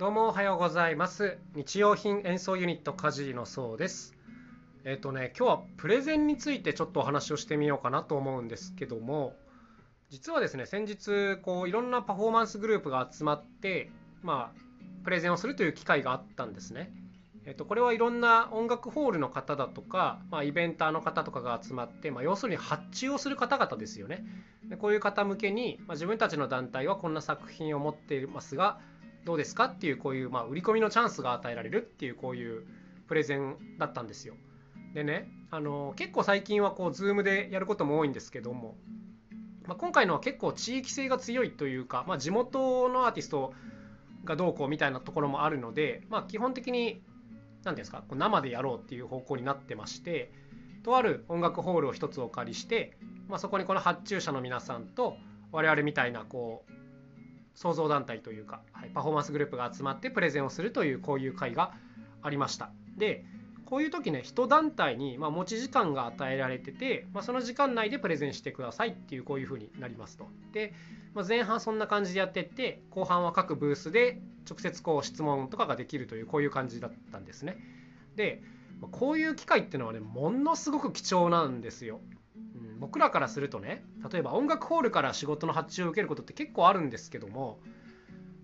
どうもおはようございます。日用品演奏ユニットカジのそうです。えっ、とね今日はプレゼンについてちょっとお話をしてみようかなと思うんですけども実はですね先日こういろんなパフォーマンスグループが集まってまあプレゼンをするという機会があったんですね。えっと、これはいろんな音楽ホールの方だとか、まあ、イベンターの方とかが集まって、まあ、要するに発注をする方々ですよね。でこういう方向けに、まあ、自分たちの団体はこんな作品を持っていますがどうですかっていうこういう、まあ、売り込みのチャンスが与えられるっていうこういうプレゼンだったんですよ。でねあの結構最近はこう Zoom でやることも多いんですけども、まあ、今回のは結構地域性が強いというか、まあ、地元のアーティストがどうこうみたいなところもあるので、まあ、基本的に何ですか生でやろうっていう方向になってましてとある音楽ホールを一つお借りして、まあ、そこにこの発注者の皆さんと我々みたいなこう創造団体というか、はい、パフォーマンスグループが集まってプレゼンをするというこういう会がありました。でこういう時ね一団体にま持ち時間が与えられてて、まあ、その時間内でプレゼンしてくださいっていうこういう風になりますと。で、まあ、前半そんな感じでやってって後半は各ブースで直接こう質問とかができるというこういう感じだったんですね。でこういう機会っていうのはねものすごく貴重なんですよ。僕らからするとね例えば音楽ホールから仕事の発注を受けることって結構あるんですけども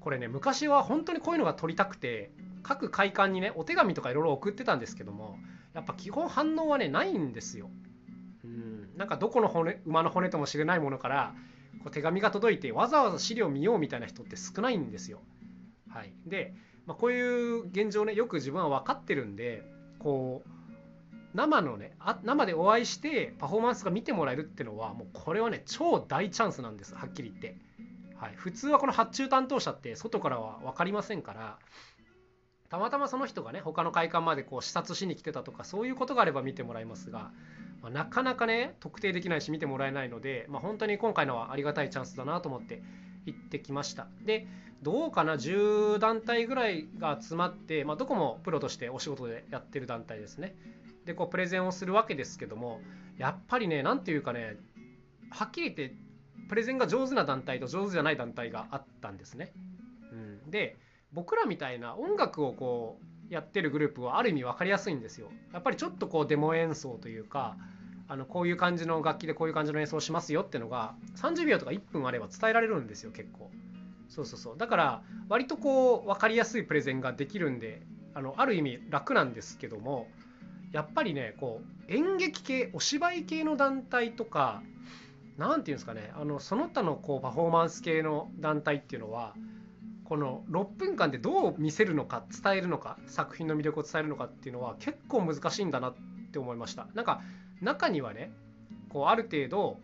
これね昔は本当にこういうのが取りたくて各会館にねお手紙とかいろいろ送ってたんですけどもやっぱ基本反応はねないんですよ。うん、なんかどこの骨馬の骨ともしれないものからこう手紙が届いてわざわざ資料見ようみたいな人って少ないんですよ。はい、で、まあ、こういう現状ねよく自分は分かってるんでこう生のねあ生でお会いしてパフォーマンスが見てもらえるっていうのはもうこれはね超大チャンスなんですはっきり言って。はい、普通はこの発注担当者って外からは分かりませんからたまたまその人がね他の会館までこう視察しに来てたとかそういうことがあれば見てもらいますが、まあ、なかなかね特定できないし見てもらえないので、まあ、本当に今回のはありがたいチャンスだなと思って行ってきました。でどうかな10団体ぐらいが集まって、まあ、どこもプロとしてお仕事でやってる団体ですね。でこうプレゼンをするわけですけどもやっぱりね何ていうかねはっきり言ってプレゼンが上手な団体と上手じゃない団体があったんですね。うん、で僕らみたいな音楽をこうやってるグループはある意味分かりやすいんですよ。やっぱりちょっとこうデモ演奏というかあのこういう感じの楽器でこういう感じの演奏しますよってのが30秒とか1分あれば伝えられるんですよ結構。そうそうそうだから割とこう分かりやすいプレゼンができるんであのある意味楽なんですけどもやっぱりねこう演劇系お芝居系の団体とか何て言うんですかねあのその他のこうパフォーマンス系の団体っていうのはこの6分間でどう見せるのか伝えるのか作品の魅力を伝えるのかっていうのは結構難しいんだなって思いました。なんか中にはねこうある程度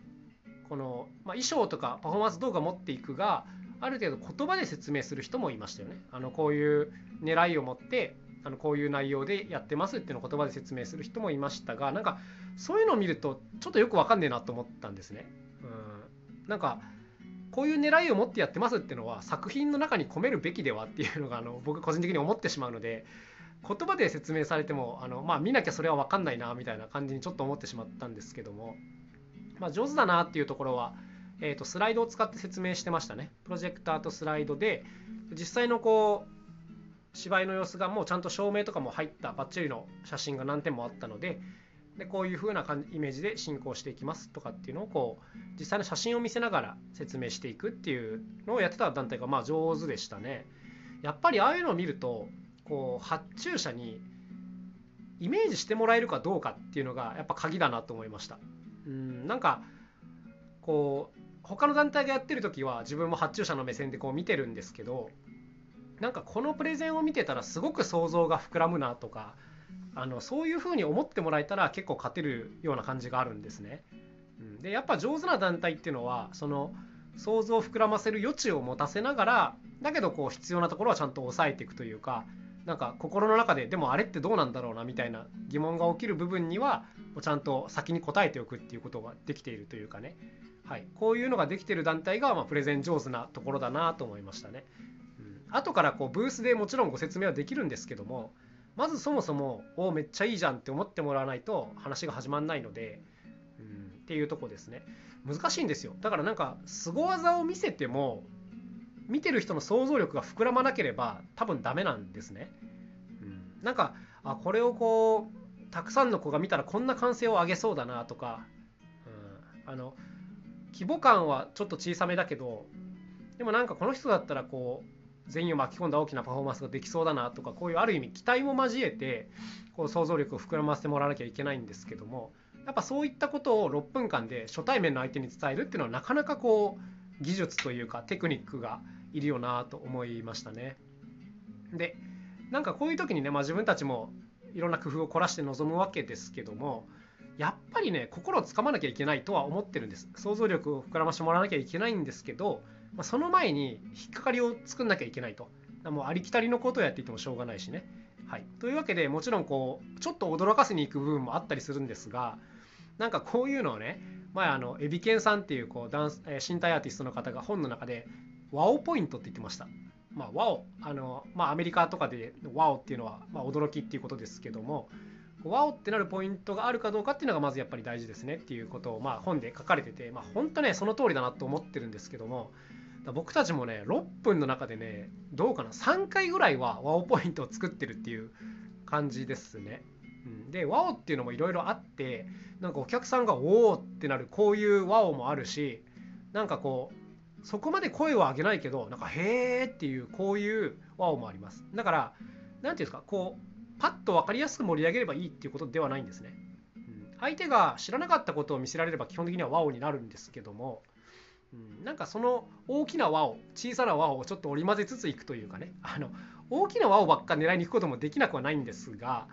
この、まあ、衣装とかパフォーマンス動画持っていくがある程度言葉で説明する人もいましたよね。あのこういう狙いを持ってあのこういう内容でやってますっていうのを言葉で説明する人もいましたがなんかそういうのを見るとちょっとよくわかんねえなと思ったんですね。うん、なんかこういう狙いを持ってやってますっていうのは作品の中に込めるべきではっていうのがあの僕個人的に思ってしまうので言葉で説明されてもあの、まあ、見なきゃそれは分かんないなみたいな感じにちょっと思ってしまったんですけども、まあ、上手だなっていうところは、えー、とスライドを使って説明してましたねプロジェクターとスライドで実際のこう芝居の様子がもうちゃんと照明とかも入ったバッチリの写真が何点もあったのででこういう風な感じイメージで進行していきますとかっていうのをこう実際の写真を見せながら説明していくっていうのをやってた団体がまあ上手でしたね。やっぱりああいうのを見るとこう発注者にイメージしてもらえるかどうかっていうのがやっぱ鍵だなと思いました。うんなんかこう他の団体がやってる時は自分も発注者の目線でこう見てるんですけどなんかこのプレゼンを見てたらすごく想像が膨らむなとかあのそういうふうに思ってもらえたら結構勝てるような感じがあるんですね。でやっぱ上手な団体っていうのはその想像を膨らませる余地を持たせながらだけどこう必要なところはちゃんと抑えていくというかなんか心の中ででもあれってどうなんだろうなみたいな疑問が起きる部分にはちゃんと先に答えておくっていうことができているというかね、はい、こういうのができてる団体がまプレゼン上手なところだなと思いましたね。後からこうブースでもちろんご説明はできるんですけどもまずそもそも「おめっちゃいいじゃん」って思ってもらわないと話が始まんないので、うん、っていうとこですね難しいんですよだからなんか凄技を見せても見てる人の想像力が膨らまなければ多分ダメなんですね。うん、なんかあこれをこうたくさんの子が見たらこんな歓声を上げそうだなとか、うん、あの規模感はちょっと小さめだけどでもなんかこの人だったらこう全員を巻き込んだ大きなパフォーマンスができそうだなとかこういうある意味期待も交えてこう想像力を膨らませてもらわなきゃいけないんですけどもやっぱそういったことを6分間で初対面の相手に伝えるっていうのはなかなかこう技術というかテクニックがいるよなと思いましたね。でなんかこういう時にね、まあ、自分たちもいろんな工夫を凝らして臨むわけですけどもやっぱりね心をつかまなきゃいけないとは思ってるんです想像力を膨らましてもらわなきゃいけないんですけどまあ、その前に引っかかりを作んなきゃいけないともうありきたりのことをやっていてもしょうがないしね。はい、というわけでもちろんこうちょっと驚かせに行く部分もあったりするんですがなんかこういうのをね前あのエビケンさんっていうこうダンス、身体アーティストの方が本の中でワオポイントって言ってました。まあ、ワオあの、まあ、アメリカとかでワオっていうのは、まあ、驚きっていうことですけどもワオってなるポイントがあるかどうかっていうのがまずやっぱり大事ですねっていうことを、まあ、本で書かれてて、まあ、本当ねその通りだなと思ってるんですけどもだ僕たちもね6分の中でねどうかな3回ぐらいはワオポイントを作ってるっていう感じですね。うん、でワオっていうのもいろいろあってなんかお客さんがおおってなるこういうワオもあるしなんかこうそこまで声を上げないけどなんかへーっていうこういうワオもあります。だから何ていうんですかこうパッと分かりやすく盛り上げればいいっていうことではないんですね、相手が知らなかったことを見せられれば基本的にはワオになるんですけどもうん、なんかその大きな輪を小さな輪をちょっと織り交ぜつついくというかね。あの大きな輪をばっか狙いに行くこともできなくはないんですが、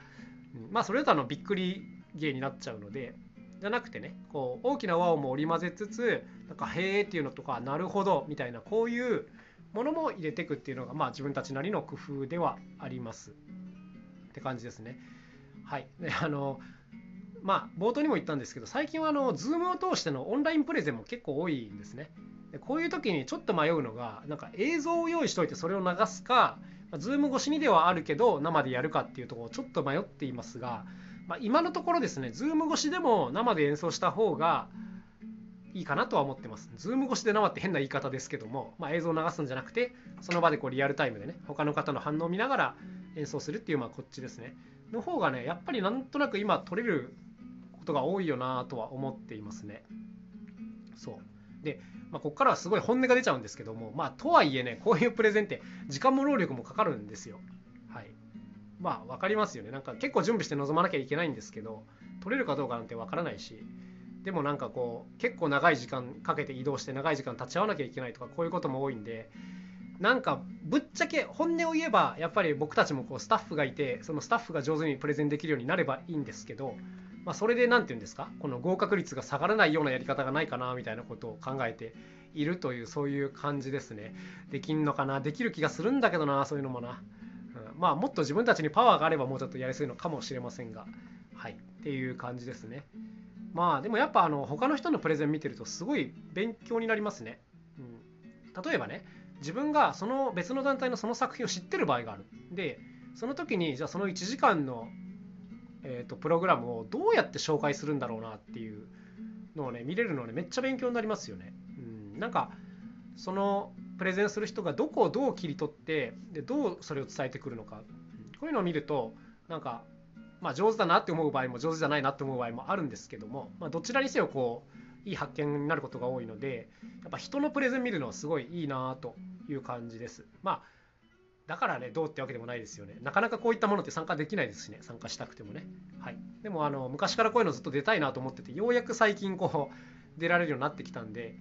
うん、まあそれだとあのびっくり芸になっちゃうのでじゃなくてねこう大きな輪をも織り交ぜつつなんか「へえ」っていうのとか「なるほど」みたいなこういうものも入れていくっていうのがまあ自分たちなりの工夫ではあります。って感じですね。はい、であのまあ、冒頭にも言ったんですけど最近はあの Zoom を通してのオンラインプレゼンも結構多いんですね。でこういう時にちょっと迷うのがなんか映像を用意しといてそれを流すか、まあ、Zoom 越しにではあるけど生でやるかっていうところをちょっと迷っていますが、まあ、今のところですね Zoom 越しでも生で演奏した方がいいかなとは思ってます。ズーム越しで生って変な言い方ですけども、まあ、映像を流すんじゃなくて、その場でこうリアルタイムでね、他の方の反応を見ながら演奏するっていう、まあこっちですね。の方がね、やっぱりなんとなく今取れることが多いよなとは思っていますね。そうで、まあ、ここからはすごい本音が出ちゃうんですけども、まあ、とはいえね、こういうプレゼンって時間も労力もかかるんですよ。はい。まあ、分かりますよね。なんか結構準備して臨まなきゃいけないんですけど、取れるかどうかなんて分からないし、でもなんかこう、結構長い時間かけて移動して長い時間立ち会わなきゃいけないとか、こういうことも多いんで、なんかぶっちゃけ本音を言えばやっぱり僕たちもこうスタッフがいてそのスタッフが上手にプレゼンできるようになればいいんですけどまあ、それで何て言うんですか？この合格率が下がらないようなやり方がないかなみたいなことを考えているというそういう感じですね。できんのかな？できる気がするんだけどなそういうのもな、うん、まあもっと自分たちにパワーがあればもうちょっとやりすぎのかもしれませんが。はい。っていう感じですね。まあでもやっぱあの他の人のプレゼン見てるとすごい勉強になりますね、うん、例えばね自分がその別の団体のその作品を知ってる場合がある。でその時にじゃあその1時間のえーと、プログラムをどうやって紹介するんだろうなっていうのをね見れるのねめっちゃ勉強になりますよね。うん、なんかそのプレゼンする人がどこをどう切り取ってでどうそれを伝えてくるのかこういうのを見るとなんか、まあ、上手だなって思う場合も上手じゃないなって思う場合もあるんですけども、まあ、どちらにせよこういい発見になることが多いのでやっぱ人のプレゼン見るのはすごいいいなという感じです。まあだからねどうってわけでもないですよね。なかなかこういったものって参加できないですしね参加したくてもね。はい。でもあの昔からこういうのずっと出たいなと思っててようやく最近こう出られるようになってきたんで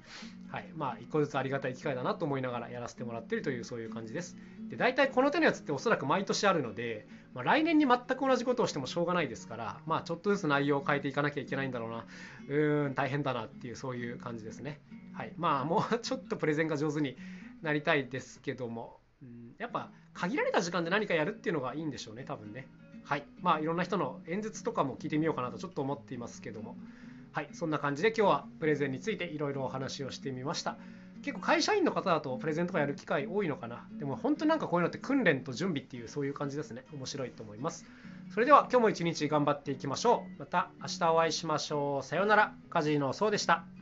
はい。まあ一個ずつありがたい機会だなと思いながらやらせてもらってるというそういう感じです。で大体この手のやつっておそらく毎年あるので、まあ、来年に全く同じことをしてもしょうがないですからまあちょっとずつ内容を変えていかなきゃいけないんだろうな。うーん大変だなっていうそういう感じですね。はい。まあもうちょっとプレゼンが上手になりたいですけどもうん、やっぱ限られた時間で何かやるっていうのがいいんでしょうね多分ね。はい。まあいろんな人の演説とかも聞いてみようかなとちょっと思っていますけども。はい。そんな感じで今日はプレゼンについていろいろお話をしてみました。結構会社員の方だとプレゼンとかやる機会多いのかな。でも本当になんかこういうのって訓練と準備っていうそういう感じですね。面白いと思います。それでは今日も一日頑張っていきましょう。また明日お会いしましょう。さようなら。カジノそうでした。